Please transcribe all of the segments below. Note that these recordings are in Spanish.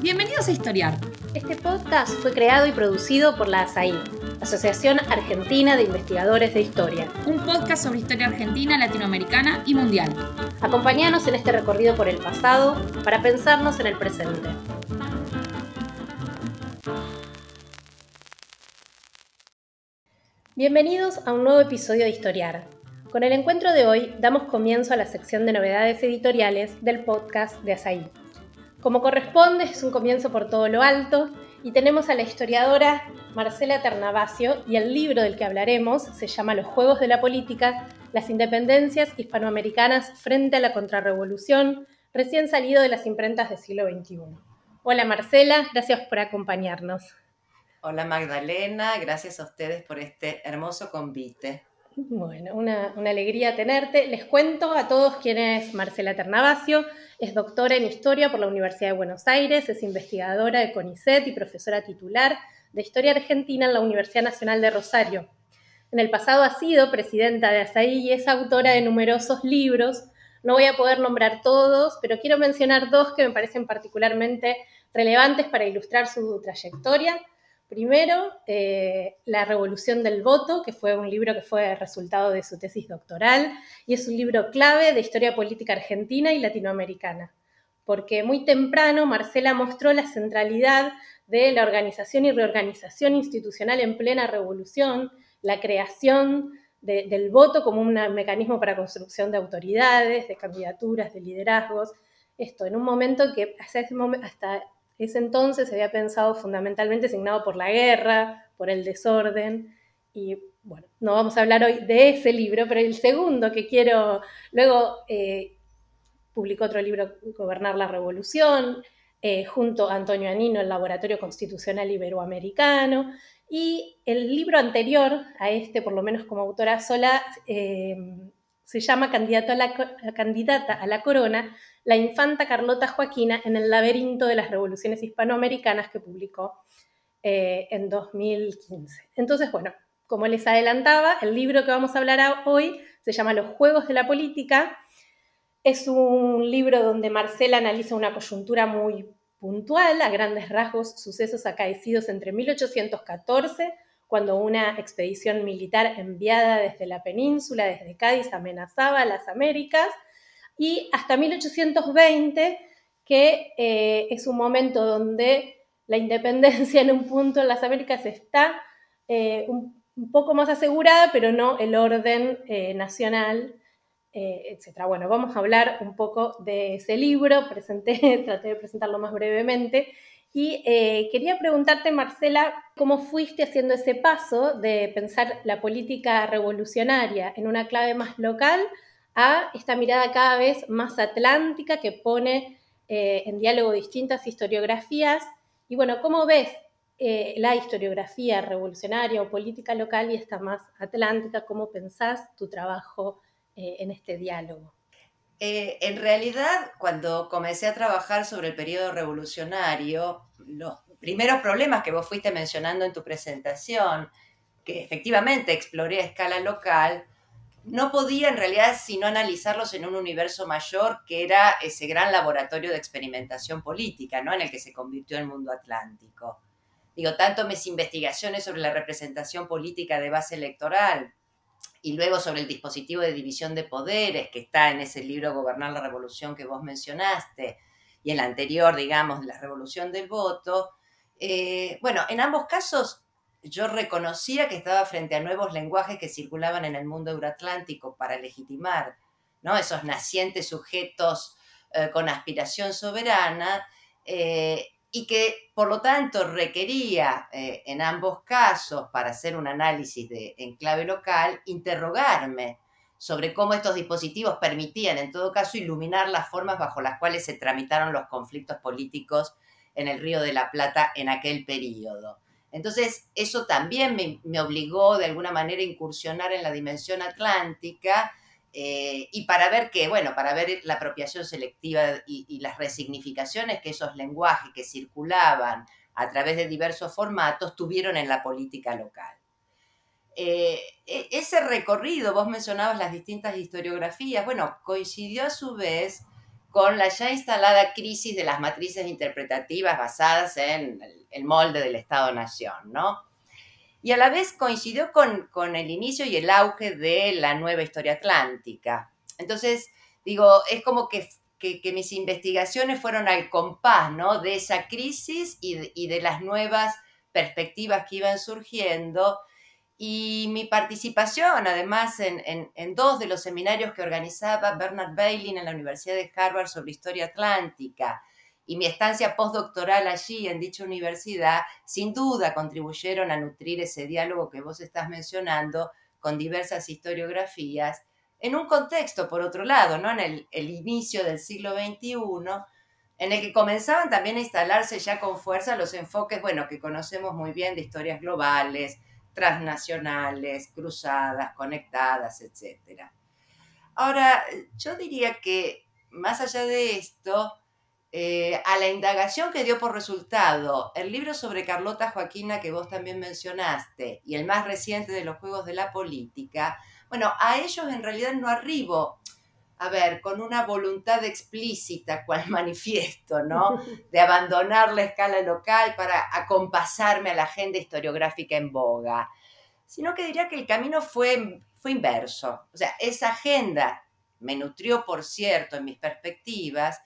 Bienvenidos a Historiar. Este podcast fue creado y producido por la ASAI, Asociación Argentina de Investigadores de Historia. Un podcast sobre historia argentina, latinoamericana y mundial. Acompáñanos en este recorrido por el pasado para pensarnos en el presente. Bienvenidos a un nuevo episodio de Historiar. Con el encuentro de hoy damos comienzo a la sección de novedades editoriales del podcast de Asaí. Como corresponde, es un comienzo por todo lo alto y tenemos a la historiadora Marcela Ternavasio y el libro del que hablaremos se llama Los Juegos de la Política, las independencias hispanoamericanas frente a la contrarrevolución, recién salido de las imprentas del siglo XXI. Hola Marcela, gracias por acompañarnos. Hola Magdalena, gracias a ustedes por este hermoso convite. Bueno, una, alegría tenerte. Les cuento a todos quién es Marcela Ternavasio. Es doctora en Historia por la Universidad de Buenos Aires, es investigadora de CONICET y profesora titular de Historia Argentina en la Universidad Nacional de Rosario. En el pasado ha sido presidenta de ASAI y es autora de numerosos libros. No voy a poder nombrar todos, pero quiero mencionar dos que me parecen particularmente relevantes para ilustrar su trayectoria. Primero, eh, La Revolución del Voto, que fue un libro que fue resultado de su tesis doctoral y es un libro clave de historia política argentina y latinoamericana, porque muy temprano Marcela mostró la centralidad de la organización y reorganización institucional en plena revolución, la creación del voto como un mecanismo para construcción de autoridades, de candidaturas, de liderazgos. Esto en un momento que hasta ese, hasta ese entonces se había pensado fundamentalmente signado por la guerra, por el desorden, y bueno, no vamos a hablar hoy de ese libro, pero el segundo que quiero, luego eh, publicó otro libro, Gobernar la Revolución, eh, junto a Antonio Anino, el Laboratorio Constitucional Iberoamericano, y el libro anterior a este, por lo menos como autora sola, eh, se llama Candidata a la Corona, la infanta Carlota Joaquina en el laberinto de las revoluciones hispanoamericanas que publicó eh, en 2015. Entonces, bueno, como les adelantaba, el libro que vamos a hablar hoy se llama Los Juegos de la Política. Es un libro donde Marcela analiza una coyuntura muy puntual, a grandes rasgos, sucesos acaecidos entre 1814, cuando una expedición militar enviada desde la península, desde Cádiz, amenazaba las Américas, y hasta 1820, que eh, es un momento donde la independencia en un punto en las Américas está eh, un, poco más asegurada, pero no el orden eh, nacional, etc. Bueno, vamos a hablar un poco de ese libro, presenté, traté de presentarlo más brevemente, y quería preguntarte, Marcela, ¿cómo fuiste haciendo ese paso de pensar la política revolucionaria en una clave más local a esta mirada cada vez más atlántica que pone eh, en diálogo distintas historiografías. Y bueno, ¿cómo ves eh, la historiografía revolucionaria o política local y esta más atlántica? ¿Cómo pensás tu trabajo eh, en este diálogo? En realidad, cuando comencé a trabajar sobre el periodo revolucionario, los primeros problemas que vos fuiste mencionando en tu presentación, que efectivamente exploré a escala local, no podía en realidad sino analizarlos en un universo mayor que era ese gran laboratorio de experimentación política, ¿no? En el que se convirtió el mundo atlántico. Digo, tanto mis investigaciones sobre la representación política de base electoral y luego sobre el dispositivo de división de poderes que está en ese libro Gobernar la Revolución que vos mencionaste y el anterior, digamos, la Revolución del Voto. Eh, bueno, en ambos casos yo reconocía que estaba frente a nuevos lenguajes que circulaban en el mundo euroatlántico para legitimar ¿no? esos nacientes sujetos eh, con aspiración soberana eh, y que por lo tanto requería eh, en ambos casos, para hacer un análisis de, en clave local, interrogarme sobre cómo estos dispositivos permitían en todo caso iluminar las formas bajo las cuales se tramitaron los conflictos políticos en el Río de la Plata en aquel periodo. Entonces, eso también me, obligó de alguna manera a incursionar en la dimensión atlántica eh, y para ver que, bueno, para ver la apropiación selectiva y, las resignificaciones que esos lenguajes que circulaban a través de diversos formatos tuvieron en la política local. Eh, e, ese recorrido, vos mencionabas las distintas historiografías, bueno, coincidió a su vez con la ya instalada crisis de las matrices interpretativas basadas en el molde del Estado-Nación, ¿no? Y a la vez coincidió con, con el inicio y el auge de la nueva historia atlántica. Entonces, digo, es como que que, mis investigaciones fueron al compás ¿no? de esa crisis y de, las nuevas perspectivas que iban surgiendo. Y mi participación, además, en, en, dos de los seminarios que organizaba Bernard Bailey en la Universidad de Harvard sobre historia atlántica y mi estancia postdoctoral allí en dicha universidad, sin duda contribuyeron a nutrir ese diálogo que vos estás mencionando con diversas historiografías en un contexto, por otro lado, ¿no? en el, inicio del siglo XXI, en el que comenzaban también a instalarse ya con fuerza los enfoques, bueno, que conocemos muy bien de historias globales, transnacionales, cruzadas, conectadas, etc. Ahora, yo diría que más allá de esto, eh, a la indagación que dio por resultado el libro sobre Carlota Joaquina que vos también mencionaste y el más reciente de los Juegos de la Política, bueno, a ellos en realidad no arribo, a ver, con una voluntad explícita, cual manifiesto, ¿no? De abandonar la escala local para acompasarme a la agenda historiográfica en boga, sino que diría que el camino fue, fue inverso. O sea, esa agenda me nutrió, por cierto, en mis perspectivas,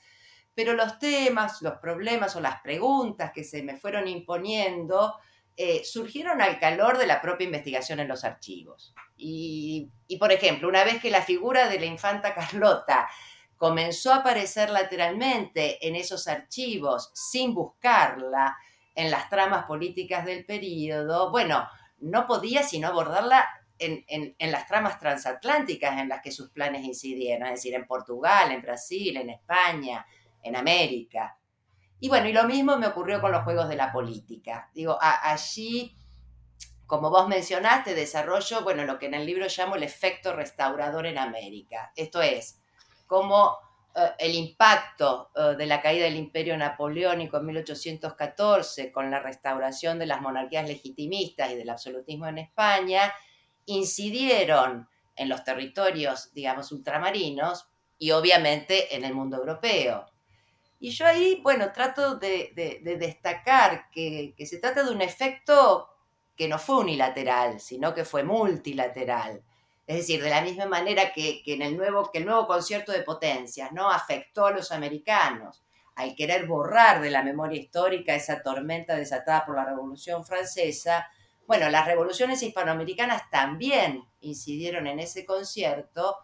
pero los temas, los problemas o las preguntas que se me fueron imponiendo eh, surgieron al calor de la propia investigación en los archivos. Y, por ejemplo, una vez que la figura de la infanta Carlota comenzó a aparecer lateralmente en esos archivos sin buscarla en las tramas políticas del periodo, bueno, no podía sino abordarla en, en, las tramas transatlánticas en las que sus planes incidieron, es decir, en Portugal, en Brasil, en España, en América. Y bueno, y lo mismo me ocurrió con los juegos de la política. Digo, allí, como vos mencionaste, desarrollo, bueno, lo que en el libro llamo el efecto restaurador en América. Esto es, cómo eh, el impacto eh, de la caída del imperio napoleónico en 1814 con la restauración de las monarquías legitimistas y del absolutismo en España incidieron en los territorios, digamos, ultramarinos y obviamente en el mundo europeo. Y yo ahí, bueno, trato de, destacar que, se trata de un efecto que no fue unilateral, sino que fue multilateral. Es decir, de la misma manera que, en el nuevo, que el nuevo concierto de potencias ¿no? afectó a los americanos al querer borrar de la memoria histórica esa tormenta desatada por la Revolución Francesa, bueno, las revoluciones hispanoamericanas también incidieron en ese concierto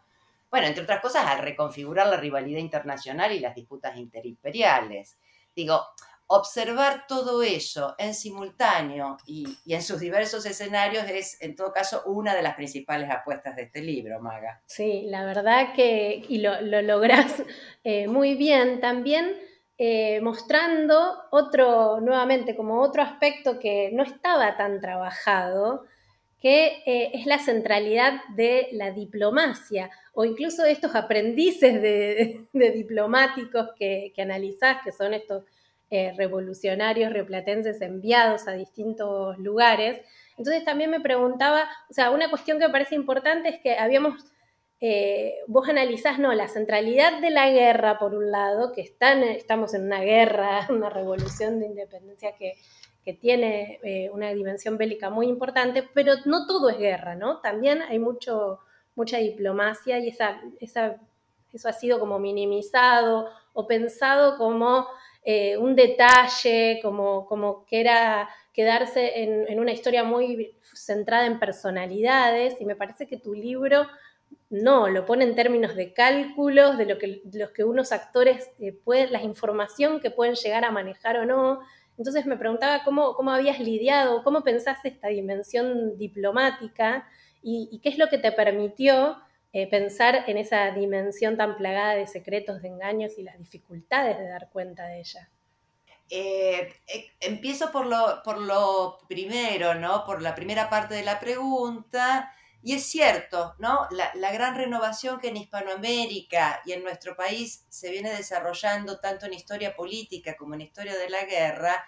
bueno, entre otras cosas, al reconfigurar la rivalidad internacional y las disputas interimperiales. Digo, observar todo eso en simultáneo y, en sus diversos escenarios es, en todo caso, una de las principales apuestas de este libro, Maga. Sí, la verdad que, y lo, lo lográs eh, muy bien, también eh, mostrando otro, nuevamente, como otro aspecto que no estaba tan trabajado, que eh, es la centralidad de la diplomacia o incluso estos aprendices de, diplomáticos que, analizás, que son estos eh, revolucionarios rioplatenses enviados a distintos lugares. Entonces también me preguntaba, o sea, una cuestión que me parece importante es que habíamos, eh, vos analizás, no, la centralidad de la guerra, por un lado, que están, estamos en una guerra, una revolución de independencia que, que tiene eh, una dimensión bélica muy importante, pero no todo es guerra, ¿no? También hay mucho, mucha diplomacia y esa, eso ha sido como minimizado o pensado como eh, un detalle, como, como que era quedarse en, una historia muy centrada en personalidades y me parece que tu libro no, lo pone en términos de cálculos, de lo que, los que unos actores eh, la información que pueden llegar a manejar o no, entonces me preguntaba cómo, cómo habías lidiado, cómo pensaste esta dimensión diplomática y, qué es lo que te permitió eh, pensar en esa dimensión tan plagada de secretos, de engaños y las dificultades de dar cuenta de ella. Eh, eh, empiezo por lo, por lo primero, ¿no? Por la primera parte de la pregunta. Y es cierto, ¿no? La, la, gran renovación que en Hispanoamérica y en nuestro país se viene desarrollando tanto en historia política como en historia de la guerra,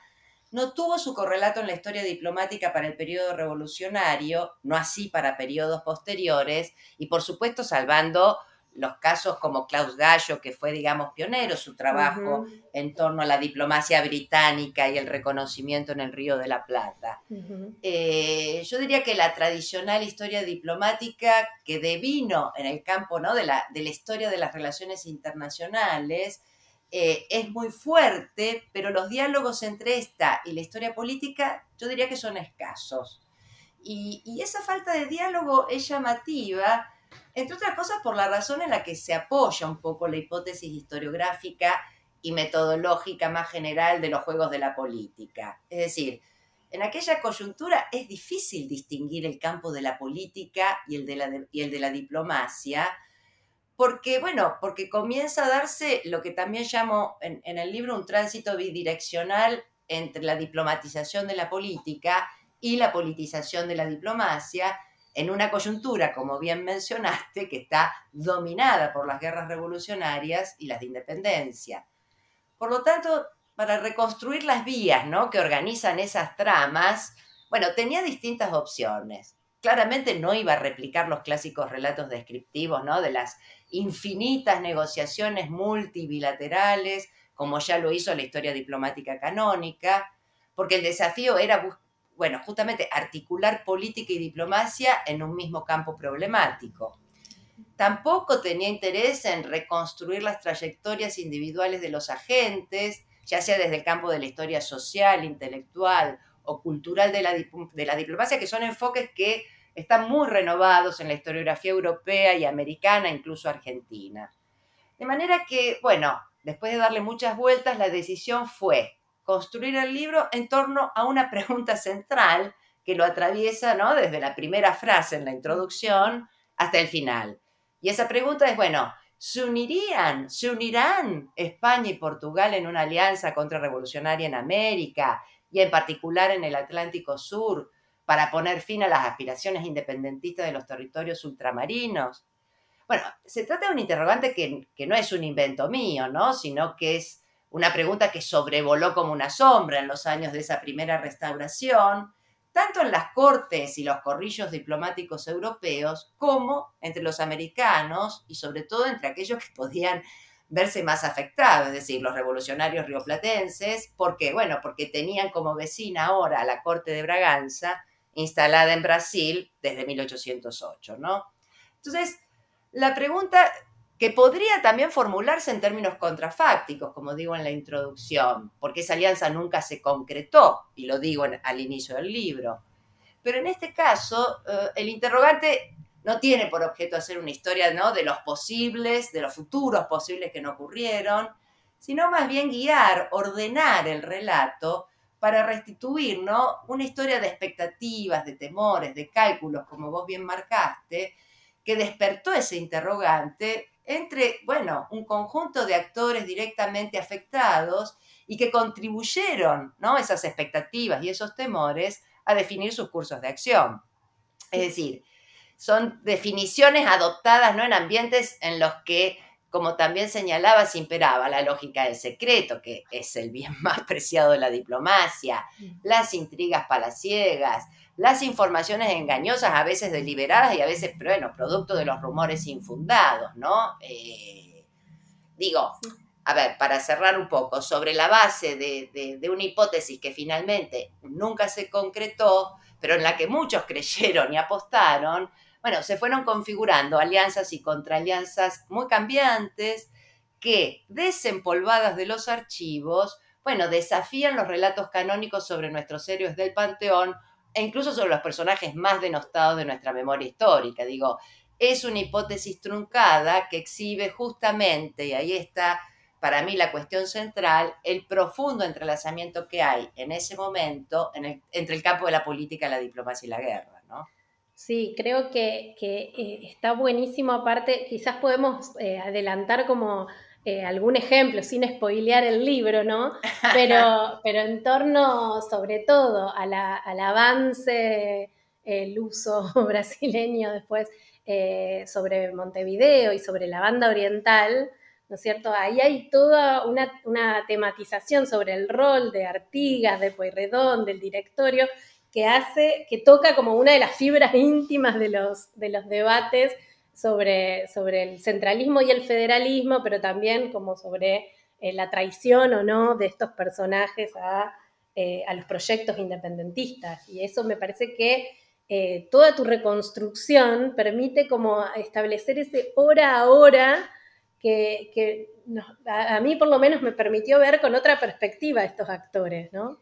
no tuvo su correlato en la historia diplomática para el periodo revolucionario, no así para periodos posteriores, y por supuesto salvando los casos como Klaus Gallo, que fue, digamos, pionero, su trabajo en torno a la diplomacia británica y el reconocimiento en el Río de la Plata. Eh, yo diría que la tradicional historia diplomática que devino en el campo ¿no? de, la, de la historia de las relaciones internacionales eh, es muy fuerte, pero los diálogos entre esta y la historia política yo diría que son escasos. Y, y esa falta de diálogo es llamativa entre otras cosas por la razón en la que se apoya un poco la hipótesis historiográfica y metodológica más general de los juegos de la política. Es decir, en aquella coyuntura es difícil distinguir el campo de la política y el de la, y el de la diplomacia, porque, bueno, porque comienza a darse lo que también llamo en, en el libro un tránsito bidireccional entre la diplomatización de la política y la politización de la diplomacia, en una coyuntura, como bien mencionaste, que está dominada por las guerras revolucionarias y las de independencia. Por lo tanto, para reconstruir las vías ¿no? que organizan esas tramas, bueno, tenía distintas opciones. Claramente no iba a replicar los clásicos relatos descriptivos ¿no? de las infinitas negociaciones multilaterales, como ya lo hizo la historia diplomática canónica, porque el desafío era bueno, justamente articular política y diplomacia en un mismo campo problemático. Tampoco tenía interés en reconstruir las trayectorias individuales de los agentes, ya sea desde el campo de la historia social, intelectual o cultural de la, de la diplomacia, que son enfoques que están muy renovados en la historiografía europea y americana, incluso argentina. De manera que, bueno, después de darle muchas vueltas, la decisión fue construir el libro en torno a una pregunta central que lo atraviesa ¿no? desde la primera frase en la introducción hasta el final. Y esa pregunta es, bueno, ¿se unirían, se unirán España y Portugal en una alianza contrarrevolucionaria en América y en particular en el Atlántico Sur para poner fin a las aspiraciones independentistas de los territorios ultramarinos? Bueno, se trata de un interrogante que, que no es un invento mío, ¿no? Sino que es una pregunta que sobrevoló como una sombra en los años de esa primera restauración, tanto en las cortes y los corrillos diplomáticos europeos como entre los americanos y sobre todo entre aquellos que podían verse más afectados, es decir, los revolucionarios rioplatenses, porque bueno, porque tenían como vecina ahora a la corte de Braganza instalada en Brasil desde 1808, ¿no? Entonces, la pregunta que podría también formularse en términos contrafácticos, como digo en la introducción, porque esa alianza nunca se concretó, y lo digo al inicio del libro. Pero en este caso, eh, el interrogante no tiene por objeto hacer una historia ¿no? de los posibles, de los futuros posibles que no ocurrieron, sino más bien guiar, ordenar el relato para restituir ¿no? una historia de expectativas, de temores, de cálculos, como vos bien marcaste, que despertó ese interrogante entre, bueno, un conjunto de actores directamente afectados y que contribuyeron, ¿no? Esas expectativas y esos temores a definir sus cursos de acción. Es decir, son definiciones adoptadas, ¿no? En ambientes en los que, como también señalabas, imperaba la lógica del secreto, que es el bien más preciado de la diplomacia, las intrigas palaciegas, las informaciones engañosas, a veces deliberadas y a veces, bueno, producto de los rumores infundados, ¿no? Eh, digo, a ver, para cerrar un poco, sobre la base de, de, una hipótesis que finalmente nunca se concretó, pero en la que muchos creyeron y apostaron, bueno, se fueron configurando alianzas y contraalianzas muy cambiantes que, desempolvadas de los archivos, bueno, desafían los relatos canónicos sobre nuestros héroes del Panteón e incluso sobre los personajes más denostados de nuestra memoria histórica. Digo, es una hipótesis truncada que exhibe justamente, y ahí está para mí la cuestión central, el profundo entrelazamiento que hay en ese momento entre el campo de la política, la diplomacia y la guerra, ¿no? Sí, creo que, eh, está buenísimo. Aparte, quizás podemos eh, adelantar como eh, algún ejemplo, sin spoilear el libro, ¿no? Pero, pero en torno, sobre todo, al avance, el uso brasileño después eh, sobre Montevideo y sobre la banda oriental, ¿no es cierto? Ahí hay toda una, una tematización sobre el rol de Artigas, de Pueyrredón, del directorio, que hace, que toca como una de las fibras íntimas de los, de los debates sobre, sobre el centralismo y el federalismo, pero también como sobre eh, la traición o no de estos personajes a, eh, a, los proyectos independentistas. Y eso me parece que eh, toda tu reconstrucción permite como establecer ese hora a hora que, que a, mí por lo menos me permitió ver con otra perspectiva a estos actores, ¿no?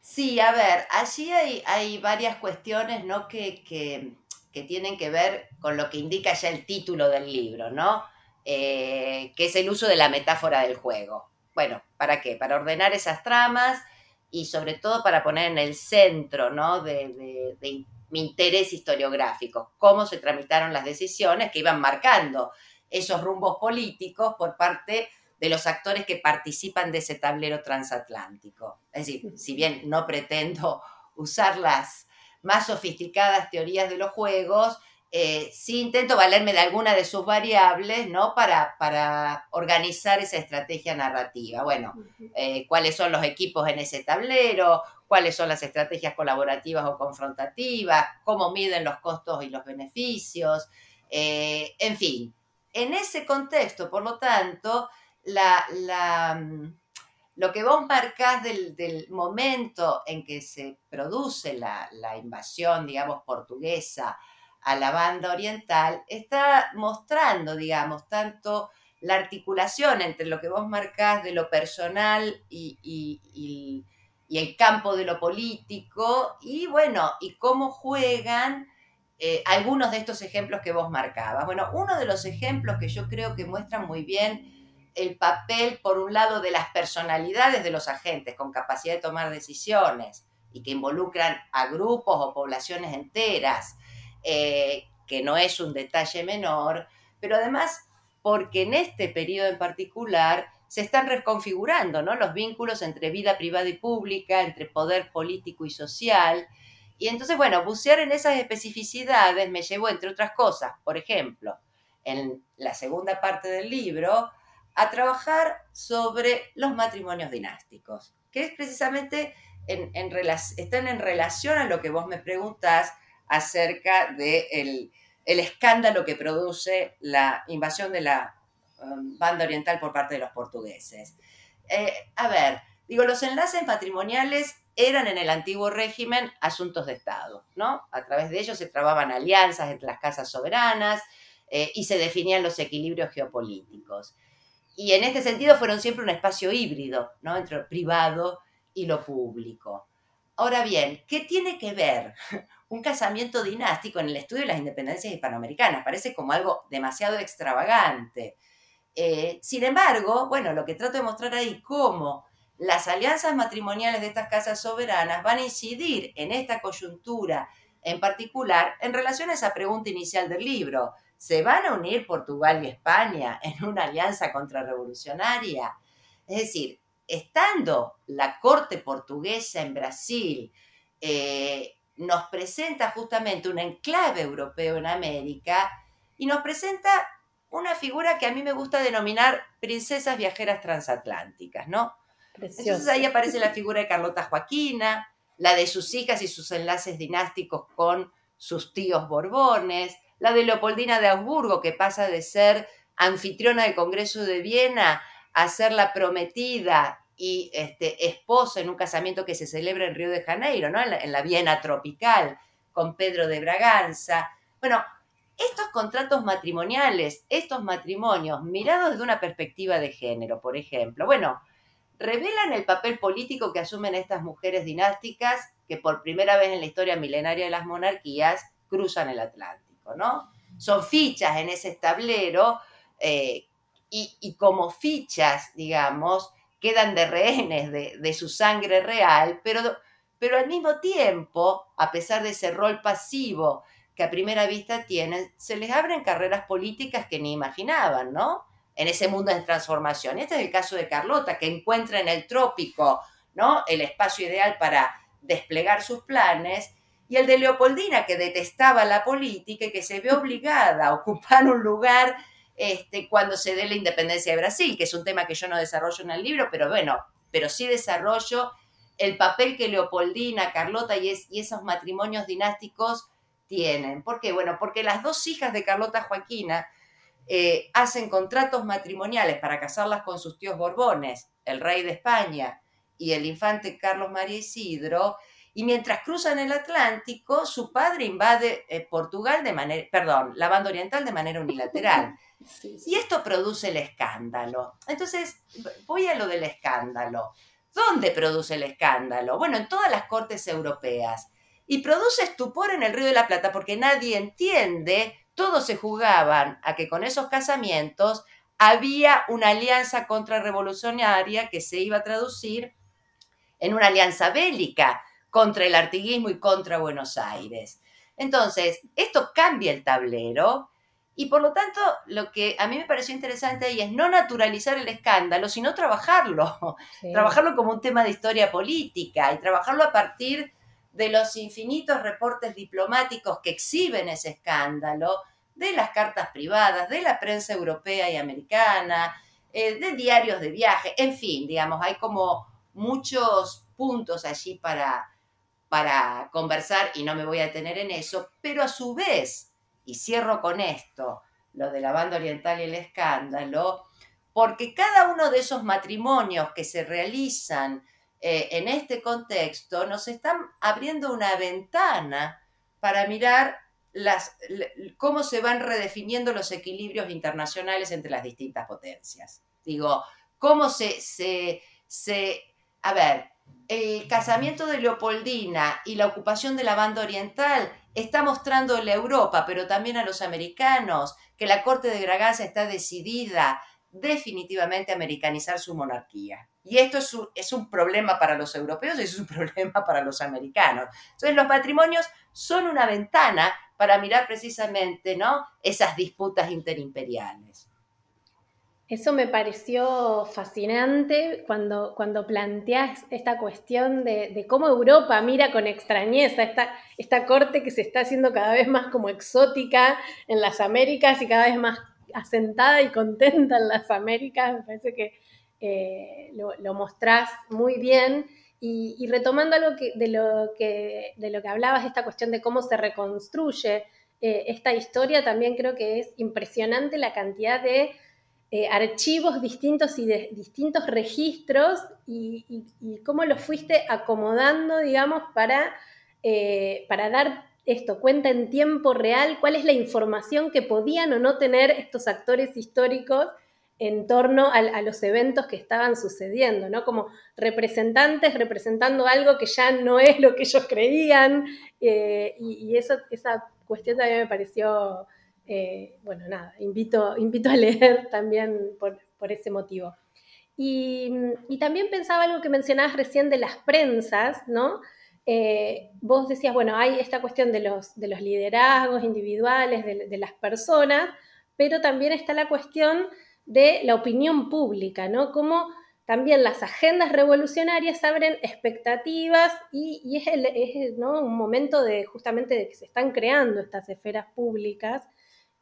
Sí, a ver, allí hay, hay varias cuestiones, ¿no? Que, que, que, tienen que ver con lo que indica ya el título del libro, ¿no? Eh, que es el uso de la metáfora del juego. Bueno, ¿para qué? Para ordenar esas tramas y sobre todo para poner en el centro, ¿no? De, de, de mi interés historiográfico, cómo se tramitaron las decisiones que iban marcando esos rumbos políticos por parte de los actores que participan de ese tablero transatlántico. Es decir, si bien no pretendo usar las más sofisticadas teorías de los juegos, eh, sí intento valerme de alguna de sus variables, ¿no? Para, para organizar esa estrategia narrativa. Bueno, eh, cuáles son los equipos en ese tablero, cuáles son las estrategias colaborativas o confrontativas, cómo miden los costos y los beneficios, eh, en fin. En ese contexto, por lo tanto, la, la, mm, lo que vos marcás del, del, momento en que se produce la, la, invasión, digamos, portuguesa a la banda oriental, está mostrando, digamos, tanto la articulación entre lo que vos marcás de lo personal y, y, el campo de lo político, y bueno, y cómo juegan eh, algunos de estos ejemplos que vos marcabas. Bueno, uno de los ejemplos que yo creo que muestran muy bien el papel, por un lado, de las personalidades de los agentes con capacidad de tomar decisiones y que involucran a grupos o poblaciones enteras, eh, que no es un detalle menor, pero además porque en este periodo en particular se están reconfigurando ¿no? los vínculos entre vida privada y pública, entre poder político y social. Y entonces, bueno, bucear en esas especificidades me llevó, entre otras cosas, por ejemplo, en la segunda parte del libro, a trabajar sobre los matrimonios dinásticos, que es precisamente en, están en relación a lo que vos me preguntás acerca del de el escándalo que produce la invasión de la um, banda oriental por parte de los portugueses. Eh, a ver, digo, los enlaces matrimoniales eran en el antiguo régimen asuntos de Estado, ¿no? A través de ellos se trababan alianzas entre las casas soberanas eh, y se definían los equilibrios geopolíticos y en este sentido fueron siempre un espacio híbrido, ¿no? Entre lo privado y lo público. Ahora bien, ¿qué tiene que ver un casamiento dinástico en el estudio de las independencias hispanoamericanas? Parece como algo demasiado extravagante. Eh, sin embargo, bueno, lo que trato de mostrar ahí, cómo las alianzas matrimoniales de estas casas soberanas van a incidir en esta coyuntura en particular en relación a esa pregunta inicial del libro. ¿Se van a unir Portugal y España en una alianza contrarrevolucionaria? Es decir, estando la corte portuguesa en Brasil, eh, nos presenta justamente un enclave europeo en América y nos presenta una figura que a mí me gusta denominar princesas viajeras transatlánticas, ¿no? Precioso. Entonces ahí aparece la figura de Carlota Joaquina, la de sus hijas y sus enlaces dinásticos con sus tíos Borbones, la de Leopoldina de Augsburgo, que pasa de ser anfitriona del Congreso de Viena a ser la prometida y este, esposa en un casamiento que se celebra en Río de Janeiro, ¿no? en, la, en la Viena tropical, con Pedro de Braganza. Bueno, estos contratos matrimoniales, estos matrimonios mirados desde una perspectiva de género, por ejemplo, bueno, revelan el papel político que asumen estas mujeres dinásticas que por primera vez en la historia milenaria de las monarquías cruzan el Atlántico. Son fichas en ese tablero eh, y, y, como fichas, digamos, quedan de rehenes de, de, su sangre real, pero, pero al mismo tiempo, a pesar de ese rol pasivo que a primera vista tienen, se les abren carreras políticas que ni imaginaban, ¿no? En ese mundo de transformación. Este es el caso de Carlota, que encuentra en el trópico, ¿no? El espacio ideal para desplegar sus planes y el de Leopoldina, que detestaba la política y que se ve obligada a ocupar un lugar este, cuando se dé la independencia de Brasil, que es un tema que yo no desarrollo en el libro, pero bueno, pero sí desarrollo el papel que Leopoldina, Carlota y, es, y esos matrimonios dinásticos tienen. ¿Por qué? Bueno, porque las dos hijas de Carlota Joaquina eh, hacen contratos matrimoniales para casarlas con sus tíos Borbones, el rey de España y el infante Carlos María Isidro, y mientras cruzan el Atlántico, su padre invade eh, Portugal de manera, perdón, la banda oriental de manera unilateral. Y esto produce el escándalo. Entonces, voy a lo del escándalo. ¿Dónde produce el escándalo? Bueno, en todas las cortes europeas. Y produce estupor en el Río de la Plata porque nadie entiende, todos se jugaban a que con esos casamientos había una alianza contrarrevolucionaria que se iba a traducir en una alianza bélica contra el artiguismo y contra Buenos Aires. Entonces, esto cambia el tablero y por lo tanto lo que a mí me pareció interesante ahí es no naturalizar el escándalo, sino trabajarlo, trabajarlo como un tema de historia política y trabajarlo a partir de los infinitos reportes diplomáticos que exhiben ese escándalo, de las cartas privadas, de la prensa europea y americana, eh, de diarios de viaje, en fin, digamos, hay como muchos puntos allí para, para conversar y no me voy a detener en eso, pero a su vez, y cierro con esto, lo de la banda oriental y el escándalo, porque cada uno de esos matrimonios que se realizan eh, en este contexto nos están abriendo una ventana para mirar las, cómo se van redefiniendo los equilibrios internacionales entre las distintas potencias. Digo, cómo se, se, se a ver, el casamiento de Leopoldina y la ocupación de la banda oriental está mostrando a Europa, pero también a los americanos, que la corte de Braganza está decidida definitivamente a americanizar su monarquía. Y esto es un, es un, problema para los europeos y es un problema para los americanos. Entonces los matrimonios son una ventana para mirar precisamente ¿no? esas disputas interimperiales. Eso me pareció fascinante cuando, cuando planteas esta cuestión de, cómo Europa mira con extrañeza esta, esta corte que se está haciendo cada vez más como exótica en las Américas y cada vez más asentada y contenta en las Américas. Me parece que eh, lo, mostrás muy bien. Y, retomando algo que, de, lo que, de lo que hablabas, esta cuestión de cómo se reconstruye eh, esta historia, también creo que es impresionante la cantidad de eh, archivos distintos y de distintos registros y, cómo los fuiste acomodando, digamos, para, eh, para dar esto, cuenta en tiempo real, cuál es la información que podían o no tener estos actores históricos en torno a, los eventos que estaban sucediendo, ¿no? Como representantes representando algo que ya no es lo que ellos creían, eh, y, eso, esa cuestión también me pareció eh, bueno, nada, invito, invito a leer también por, ese motivo. Y, también pensaba algo que mencionabas recién de las prensas, ¿no? Eh, vos decías, bueno, hay esta cuestión de los, de los liderazgos individuales, de, las personas, pero también está la cuestión de la opinión pública, ¿no? Cómo también las agendas revolucionarias abren expectativas y, es, es un momento de justamente de que se están creando estas esferas públicas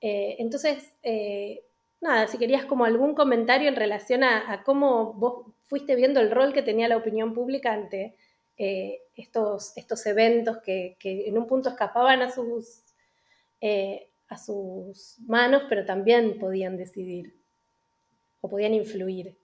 eh, entonces, eh, nada, si querías como algún comentario en relación a, cómo vos fuiste viendo el rol que tenía la opinión pública ante eh, estos, estos eventos que, en un punto escapaban a sus, a sus manos, pero también podían decidir o podían influir.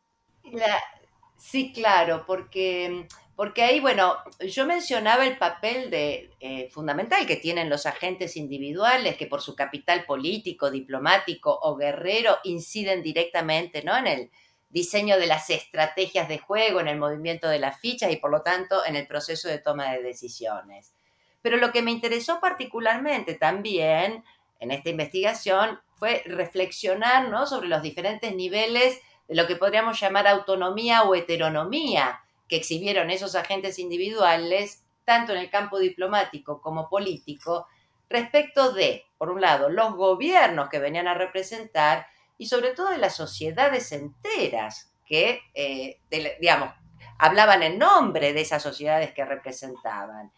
sí, claro, porque porque ahí, bueno, yo mencionaba el papel de, eh, fundamental que tienen los agentes individuales que por su capital político, diplomático o guerrero inciden directamente ¿no? en el diseño de las estrategias de juego, en el movimiento de las fichas y por lo tanto en el proceso de toma de decisiones. Pero lo que me interesó particularmente también en esta investigación fue reflexionar ¿no? sobre los diferentes niveles de lo que podríamos llamar autonomía o heteronomía que exhibieron esos agentes individuales, tanto en el campo diplomático como político, respecto de, por un lado, los gobiernos que venían a representar y sobre todo de las sociedades enteras que, eh, digamos, hablaban en nombre de esas sociedades que representaban.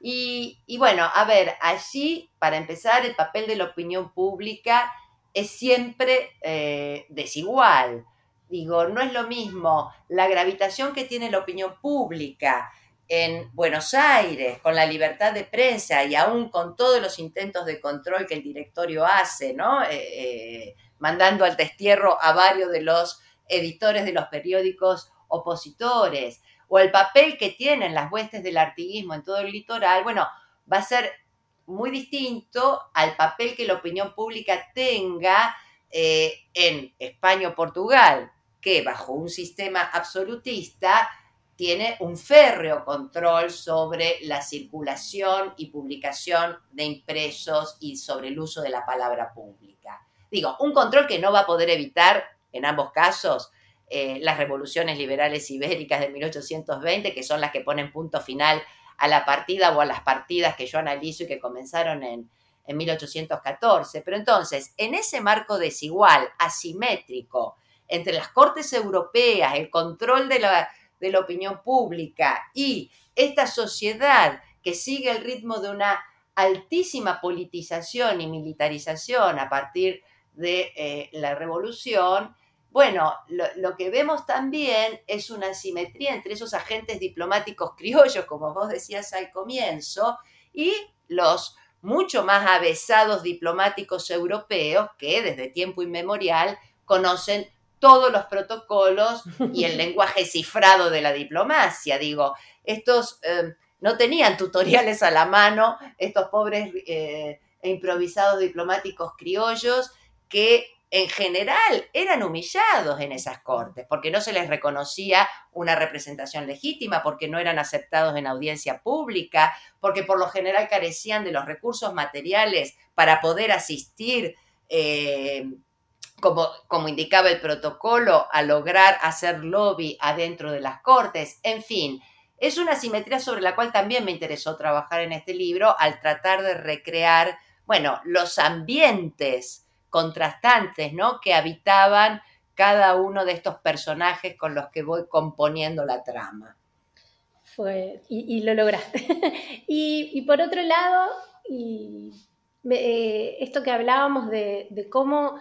Y, bueno, a ver, allí, para empezar, el papel de la opinión pública es siempre eh, desigual. Digo, no es lo mismo la gravitación que tiene la opinión pública en Buenos Aires, con la libertad de prensa y aún con todos los intentos de control que el directorio hace, ¿no? Eh, eh, mandando al destierro a varios de los editores de los periódicos opositores, o el papel que tienen las huestes del artiguismo en todo el litoral, bueno, va a ser muy distinto al papel que la opinión pública tenga eh, en España o Portugal, que bajo un sistema absolutista tiene un férreo control sobre la circulación y publicación de impresos y sobre el uso de la palabra pública. Digo, un control que no va a poder evitar, en ambos casos, eh, las revoluciones liberales ibéricas de 1820, que son las que ponen punto final a la partida o a las partidas que yo analizo y que comenzaron en, en 1814. Pero entonces, en ese marco desigual, asimétrico, entre las cortes europeas, el control de la, de la opinión pública y esta sociedad que sigue el ritmo de una altísima politización y militarización a partir de eh, la revolución, bueno, lo, que vemos también es una simetría entre esos agentes diplomáticos criollos, como vos decías al comienzo, y los mucho más avesados diplomáticos europeos que desde tiempo inmemorial conocen todos los protocolos y el lenguaje cifrado de la diplomacia. Digo, estos eh, no tenían tutoriales a la mano, estos pobres eh, e improvisados diplomáticos criollos que en general eran humillados en esas cortes, porque no se les reconocía una representación legítima, porque no eran aceptados en audiencia pública, porque por lo general carecían de los recursos materiales para poder asistir eh, como, como indicaba el protocolo, a lograr hacer lobby adentro de las cortes, en fin. Es una simetría sobre la cual también me interesó trabajar en este libro al tratar de recrear, bueno, los ambientes contrastantes, ¿no? Que habitaban cada uno de estos personajes con los que voy componiendo la trama. Fue, y, lo lograste. y, por otro lado, y, eh, esto que hablábamos de, de cómo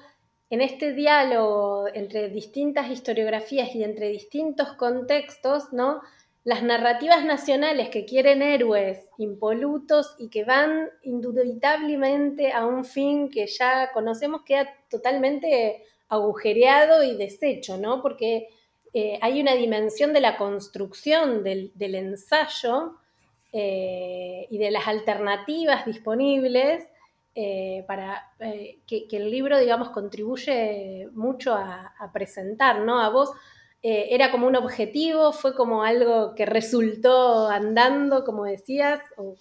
en este diálogo entre distintas historiografías y entre distintos contextos, ¿no? Las narrativas nacionales que quieren héroes impolutos y que van indubitablemente a un fin que ya conocemos queda totalmente agujereado y deshecho, ¿no? Porque eh, hay una dimensión de la construcción del, ensayo eh, y de las alternativas disponibles eh, para eh, que, el libro, digamos, contribuye mucho a, presentar, ¿no? A vos eh, era como un objetivo, fue como algo que resultó andando, como decías, o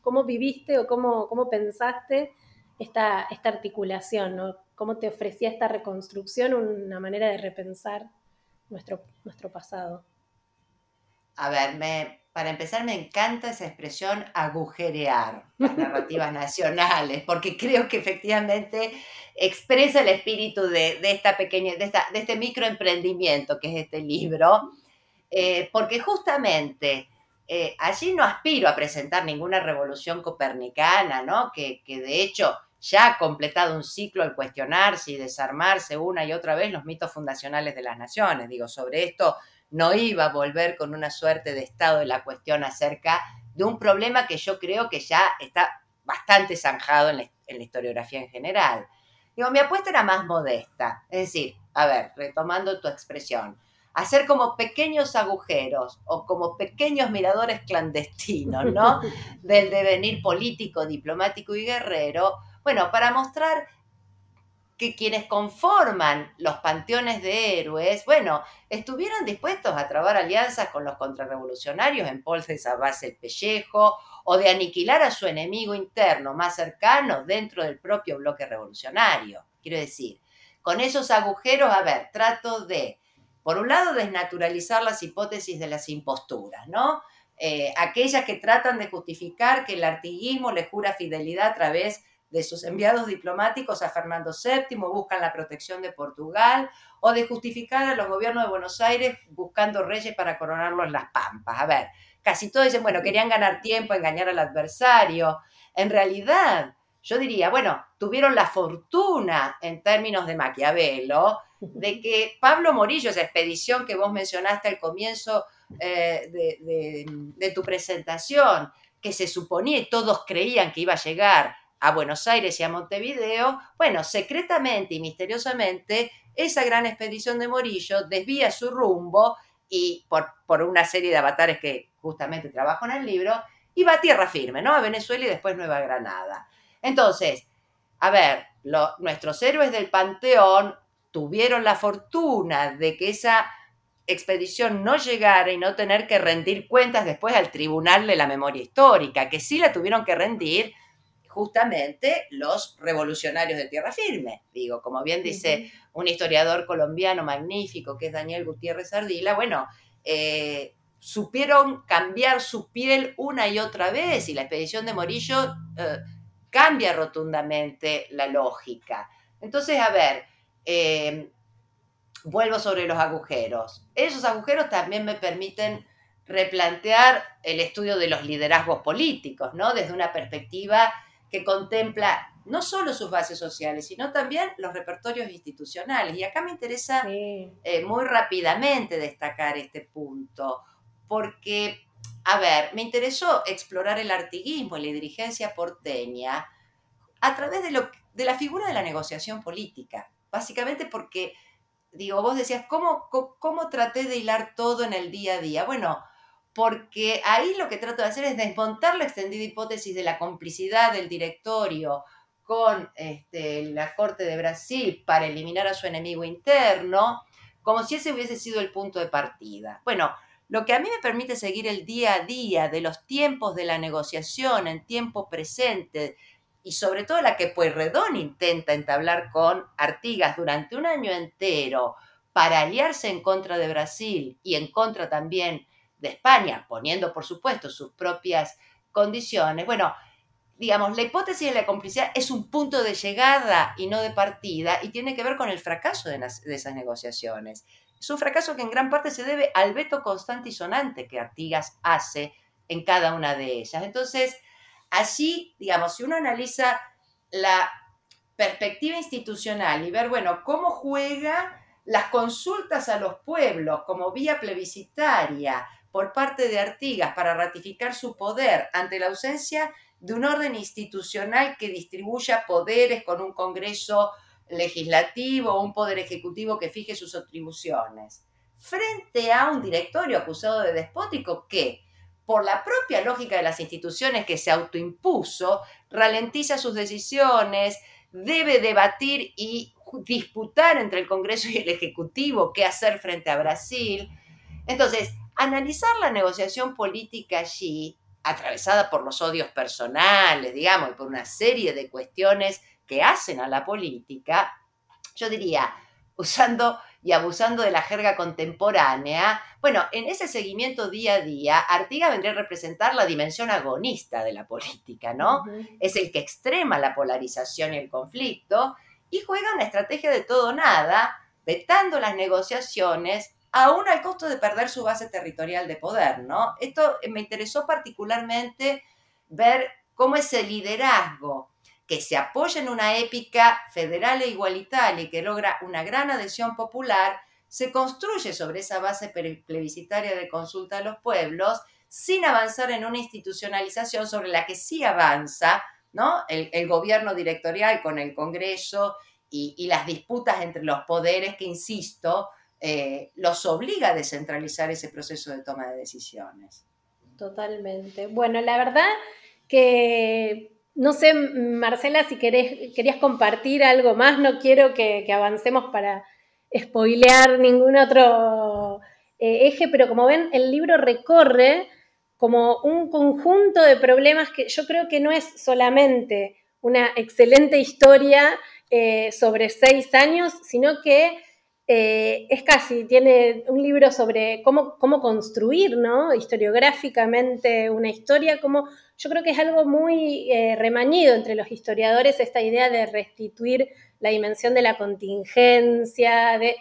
cómo, viviste o cómo, cómo pensaste esta, esta articulación, ¿no? Cómo te ofrecía esta reconstrucción una manera de repensar nuestro, nuestro pasado. A ver, me, para empezar, me encanta esa expresión agujerear las narrativas nacionales, porque creo que efectivamente expresa el espíritu de, esta pequeña, de, este microemprendimiento que es este libro, eh, porque justamente eh, allí no aspiro a presentar ninguna revolución copernicana, ¿no? Que, que de hecho ya ha completado un ciclo al cuestionarse y desarmarse una y otra vez los mitos fundacionales de las naciones. Digo, sobre esto no iba a volver con una suerte de estado de la cuestión acerca de un problema que yo creo que ya está bastante zanjado en la, historiografía en general. Digo, mi apuesta era más modesta, es decir, a ver, retomando tu expresión, hacer como pequeños agujeros o como pequeños miradores clandestinos, ¿no? Del devenir político, diplomático y guerrero, bueno, para mostrar que quienes conforman los panteones de héroes, bueno, estuvieron dispuestos a trabar alianzas con los contrarrevolucionarios en pos de base el pellejo o de aniquilar a su enemigo interno más cercano dentro del propio bloque revolucionario. Quiero decir, con esos agujeros, a ver, trato de, por un lado, desnaturalizar las hipótesis de las imposturas, ¿no? Eh, aquellas que tratan de justificar que el artiguismo le jura fidelidad a través de sus enviados diplomáticos a Fernando VII, buscan la protección de Portugal, o de justificar a los gobiernos de Buenos Aires buscando reyes para coronarlo en las Pampas. A ver, casi todos dicen, bueno, querían ganar tiempo, engañar al adversario. En realidad, yo diría, bueno, tuvieron la fortuna en términos de Maquiavelo de que Pablo Morillo, esa expedición que vos mencionaste al comienzo eh, de, tu presentación, que se suponía y todos creían que iba a llegar a Buenos Aires y a Montevideo, bueno, secretamente y misteriosamente, esa gran expedición de Morillo desvía su rumbo y por, por una serie de avatares que justamente trabajo en el libro, y va a tierra firme, ¿no? A Venezuela y después Nueva Granada. Entonces, a ver, nuestros héroes del Panteón tuvieron la fortuna de que esa expedición no llegara y no tener que rendir cuentas después al Tribunal de la Memoria Histórica, que sí la tuvieron que rendir justamente los revolucionarios de tierra firme. Digo, como bien dice un historiador colombiano magnífico que es Daniel Gutiérrez Ardila, bueno, eh, supieron cambiar su piel una y otra vez y la expedición de Morillo eh, cambia rotundamente la lógica. Entonces, a ver, eh, vuelvo sobre los agujeros. Esos agujeros también me permiten replantear el estudio de los liderazgos políticos, ¿no? Desde una perspectiva que contempla no solo sus bases sociales, sino también los repertorios institucionales. Y acá me interesa eh, muy rápidamente destacar este punto, porque, a ver, me interesó explorar el artiguismo y la dirigencia porteña a través de, lo, de la figura de la negociación política, básicamente porque, digo, vos decías, ¿cómo, cómo traté de hilar todo en el día a día? Bueno, porque ahí lo que trato de hacer es desmontar la extendida hipótesis de la complicidad del directorio con este, la Corte de Brasil para eliminar a su enemigo interno, como si ese hubiese sido el punto de partida. Bueno, lo que a mí me permite seguir el día a día de los tiempos de la negociación en tiempo presente y sobre todo la que Pueyrredón intenta entablar con Artigas durante un año entero para aliarse en contra de Brasil y en contra también de España, poniendo por supuesto sus propias condiciones. Bueno, digamos, la hipótesis de la complicidad es un punto de llegada y no de partida y tiene que ver con el fracaso de, esas negociaciones. Es un fracaso que en gran parte se debe al veto constante y sonante que Artigas hace en cada una de ellas. Entonces, así, digamos, si uno analiza la perspectiva institucional y ver, bueno, cómo juega las consultas a los pueblos como vía plebiscitaria, por parte de Artigas para ratificar su poder ante la ausencia de un orden institucional que distribuya poderes con un Congreso legislativo o un poder ejecutivo que fije sus atribuciones, frente a un directorio acusado de despótico que, por la propia lógica de las instituciones que se autoimpuso, ralentiza sus decisiones, debe debatir y disputar entre el Congreso y el Ejecutivo qué hacer frente a Brasil. Entonces, analizar la negociación política allí, atravesada por los odios personales, digamos, y por una serie de cuestiones que hacen a la política, yo diría, usando y abusando de la jerga contemporánea, bueno, en ese seguimiento día a día, Artiga vendría a representar la dimensión agonista de la política, ¿no? Es el que extrema la polarización y el conflicto y juega una estrategia de todo nada, vetando las negociaciones aún al costo de perder su base territorial de poder, ¿no? Esto me interesó particularmente ver cómo ese liderazgo que se apoya en una épica federal e igualitaria y que logra una gran adhesión popular, se construye sobre esa base plebiscitaria de consulta a los pueblos sin avanzar en una institucionalización sobre la que sí avanza ¿no? el, gobierno directorial con el Congreso y, y, las disputas entre los poderes que, insisto, eh, los obliga a descentralizar ese proceso de toma de decisiones. Totalmente. Bueno, la verdad que no sé, Marcela, si querés, querías compartir algo más, no quiero que, avancemos para spoilear ningún otro eh, eje, pero como ven, el libro recorre como un conjunto de problemas que yo creo que no es solamente una excelente historia eh, sobre seis años, sino que eh, es casi, tiene un libro sobre cómo, cómo construir, ¿no? Historiográficamente una historia, como yo creo que es algo muy eh, remañido entre los historiadores esta idea de restituir la dimensión de la contingencia, de,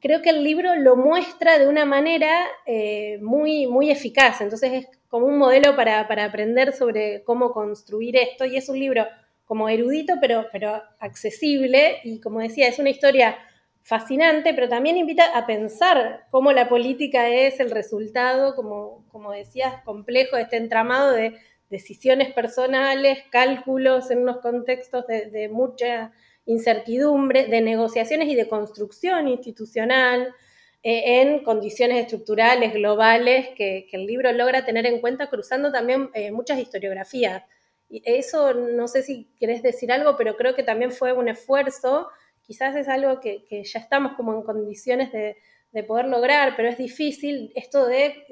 creo que el libro lo muestra de una manera eh, muy, muy eficaz, entonces es como un modelo para, aprender sobre cómo construir esto y es un libro como erudito pero, pero accesible y como decía, es una historia fascinante, pero también invita a pensar cómo la política es el resultado, como, como decías, complejo de este entramado de decisiones personales, cálculos en unos contextos de, mucha incertidumbre, de negociaciones y de construcción institucional eh, en condiciones estructurales, globales, que, el libro logra tener en cuenta cruzando también eh, muchas historiografías. Y eso no sé si querés decir algo, pero creo que también fue un esfuerzo, quizás es algo que, ya estamos como en condiciones de, poder lograr, pero es difícil esto de,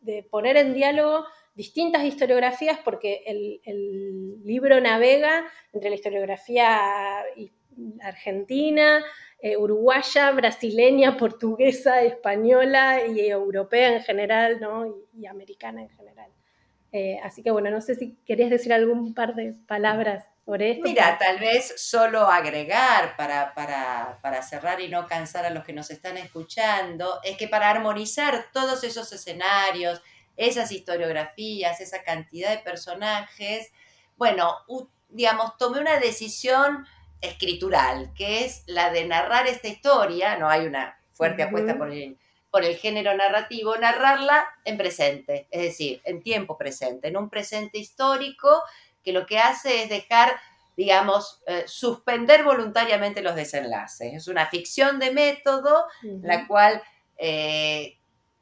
de poner en diálogo distintas historiografías porque el, libro navega entre la historiografía argentina, eh, uruguaya, brasileña, portuguesa, española y europea en general, ¿no? y, americana en general. Eh, así que bueno, no sé si querías decir algún par de palabras sobre esto. Mira, tal vez solo agregar para, para, para cerrar y no cansar a los que nos están escuchando, es que para armonizar todos esos escenarios, esas historiografías, esa cantidad de personajes, bueno, digamos, tomé una decisión escritural, que es la de narrar esta historia, no hay una fuerte apuesta por el, por el género narrativo, narrarla en presente, es decir, en tiempo presente, en un presente histórico que lo que hace es dejar, digamos, eh, suspender voluntariamente los desenlaces. Es una ficción de método, la cual eh,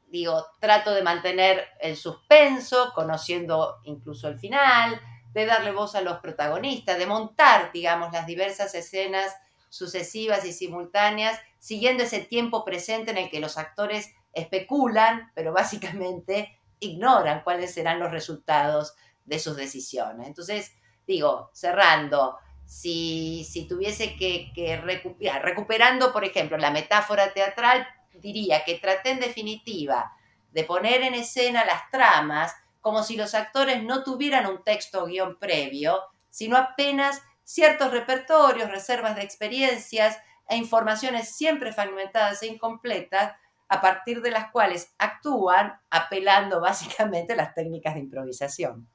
digo, trato de mantener el suspenso, conociendo incluso el final, de darle voz a los protagonistas, de montar, digamos, las diversas escenas sucesivas y simultáneas, siguiendo ese tiempo presente en el que los actores especulan, pero básicamente ignoran cuáles serán los resultados de sus decisiones. Entonces, digo, cerrando, si, tuviese que, que recuperar, recuperando, por ejemplo, la metáfora teatral, diría que traté en definitiva de poner en escena las tramas como si los actores no tuvieran un texto o guion previo, sino apenas ciertos repertorios, reservas de experiencias e informaciones siempre fragmentadas e incompletas, a partir de las cuales actúan apelando básicamente a las técnicas de improvisación.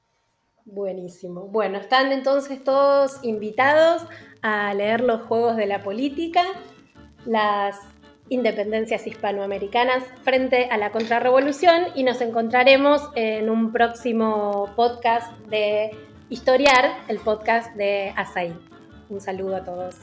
Buenísimo. Bueno, están entonces todos invitados a leer los Juegos de la Política. Las independencias hispanoamericanas frente a la contrarrevolución y nos encontraremos en un próximo podcast de Historiar, el podcast de Asaí. Un saludo a todos.